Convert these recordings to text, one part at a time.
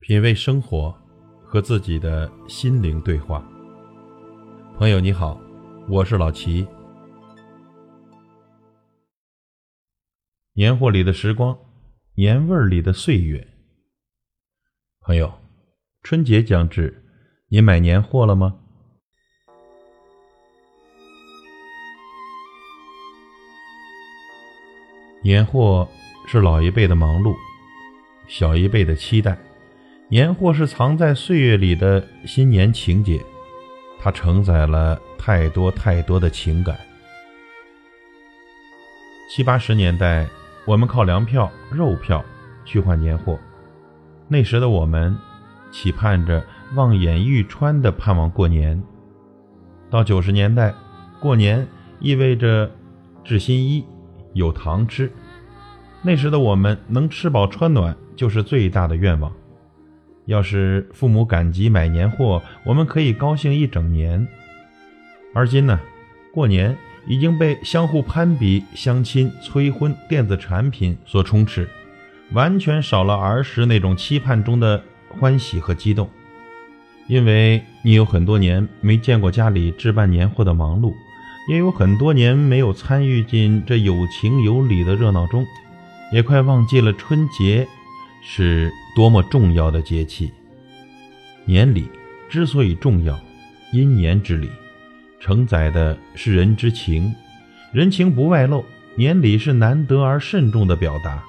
品味生活，和自己的心灵对话。朋友你好，我是老齐。年货里的时光，年味儿里的岁月。朋友，春节将至，您买年货了吗？年货是老一辈的忙碌，小一辈的期待。年货是藏在岁月里的新年情节，它承载了太多太多的情感。七八十年代，我们靠粮票、肉票去换年货，那时的我们期盼着望眼欲穿的盼望过年。到九十年代，过年意味着制新衣、有糖吃，那时的我们能吃饱穿暖就是最大的愿望。要是父母赶集买年货，我们可以高兴一整年。而今呢，过年已经被相互攀比、相亲、催婚、电子产品所充斥，完全少了儿时那种期盼中的欢喜和激动。因为你有很多年没见过家里置办年货的忙碌，也有很多年没有参与进这有情有理的热闹中，也快忘记了春节。是多么重要的节气！年礼之所以重要，因年之礼，承载的是人之情，人情不外露。年礼是难得而慎重的表达。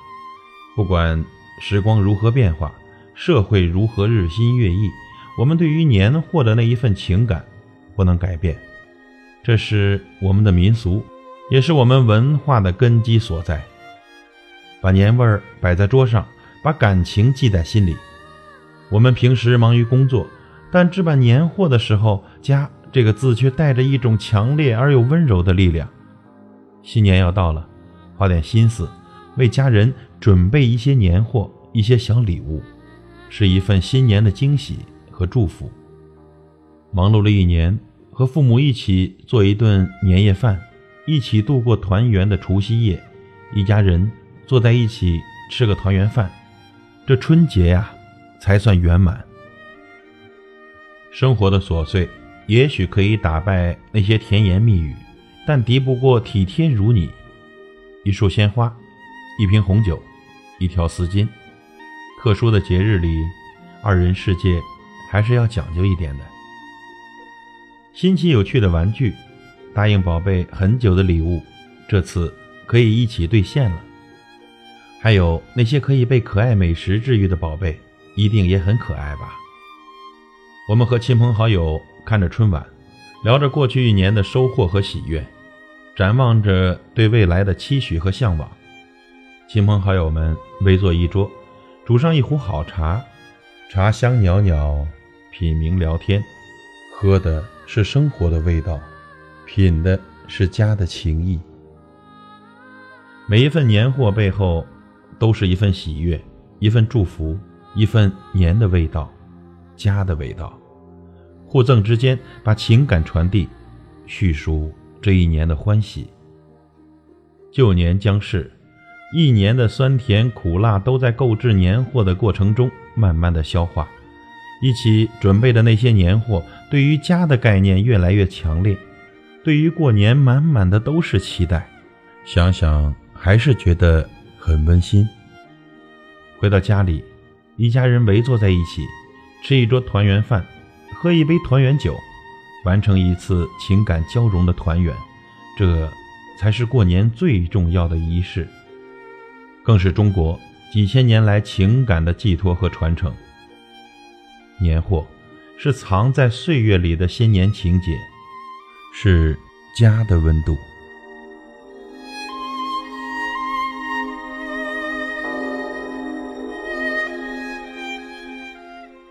不管时光如何变化，社会如何日新月异，我们对于年货的那一份情感不能改变。这是我们的民俗，也是我们文化的根基所在。把年味儿摆在桌上。把感情记在心里。我们平时忙于工作，但置办年货的时候，“家”这个字却带着一种强烈而又温柔的力量。新年要到了，花点心思，为家人准备一些年货、一些小礼物，是一份新年的惊喜和祝福。忙碌了一年，和父母一起做一顿年夜饭，一起度过团圆的除夕夜，一家人坐在一起吃个团圆饭。这春节呀，才算圆满。生活的琐碎也许可以打败那些甜言蜜语，但敌不过体贴如你。一束鲜花，一瓶红酒，一条丝巾。特殊的节日里，二人世界还是要讲究一点的。新奇有趣的玩具，答应宝贝很久的礼物，这次可以一起兑现了。还有那些可以被可爱美食治愈的宝贝，一定也很可爱吧？我们和亲朋好友看着春晚，聊着过去一年的收获和喜悦，展望着对未来的期许和向往。亲朋好友们围坐一桌，煮上一壶好茶，茶香袅袅，品茗聊天，喝的是生活的味道，品的是家的情谊。每一份年货背后。都是一份喜悦，一份祝福，一份年的味道，家的味道。互赠之间，把情感传递，叙述这一年的欢喜。旧年将逝，一年的酸甜苦辣都在购置年货的过程中慢慢的消化。一起准备的那些年货，对于家的概念越来越强烈，对于过年满满的都是期待。想想还是觉得。很温馨。回到家里，一家人围坐在一起，吃一桌团圆饭，喝一杯团圆酒，完成一次情感交融的团圆，这才是过年最重要的仪式，更是中国几千年来情感的寄托和传承。年货是藏在岁月里的新年情节，是家的温度。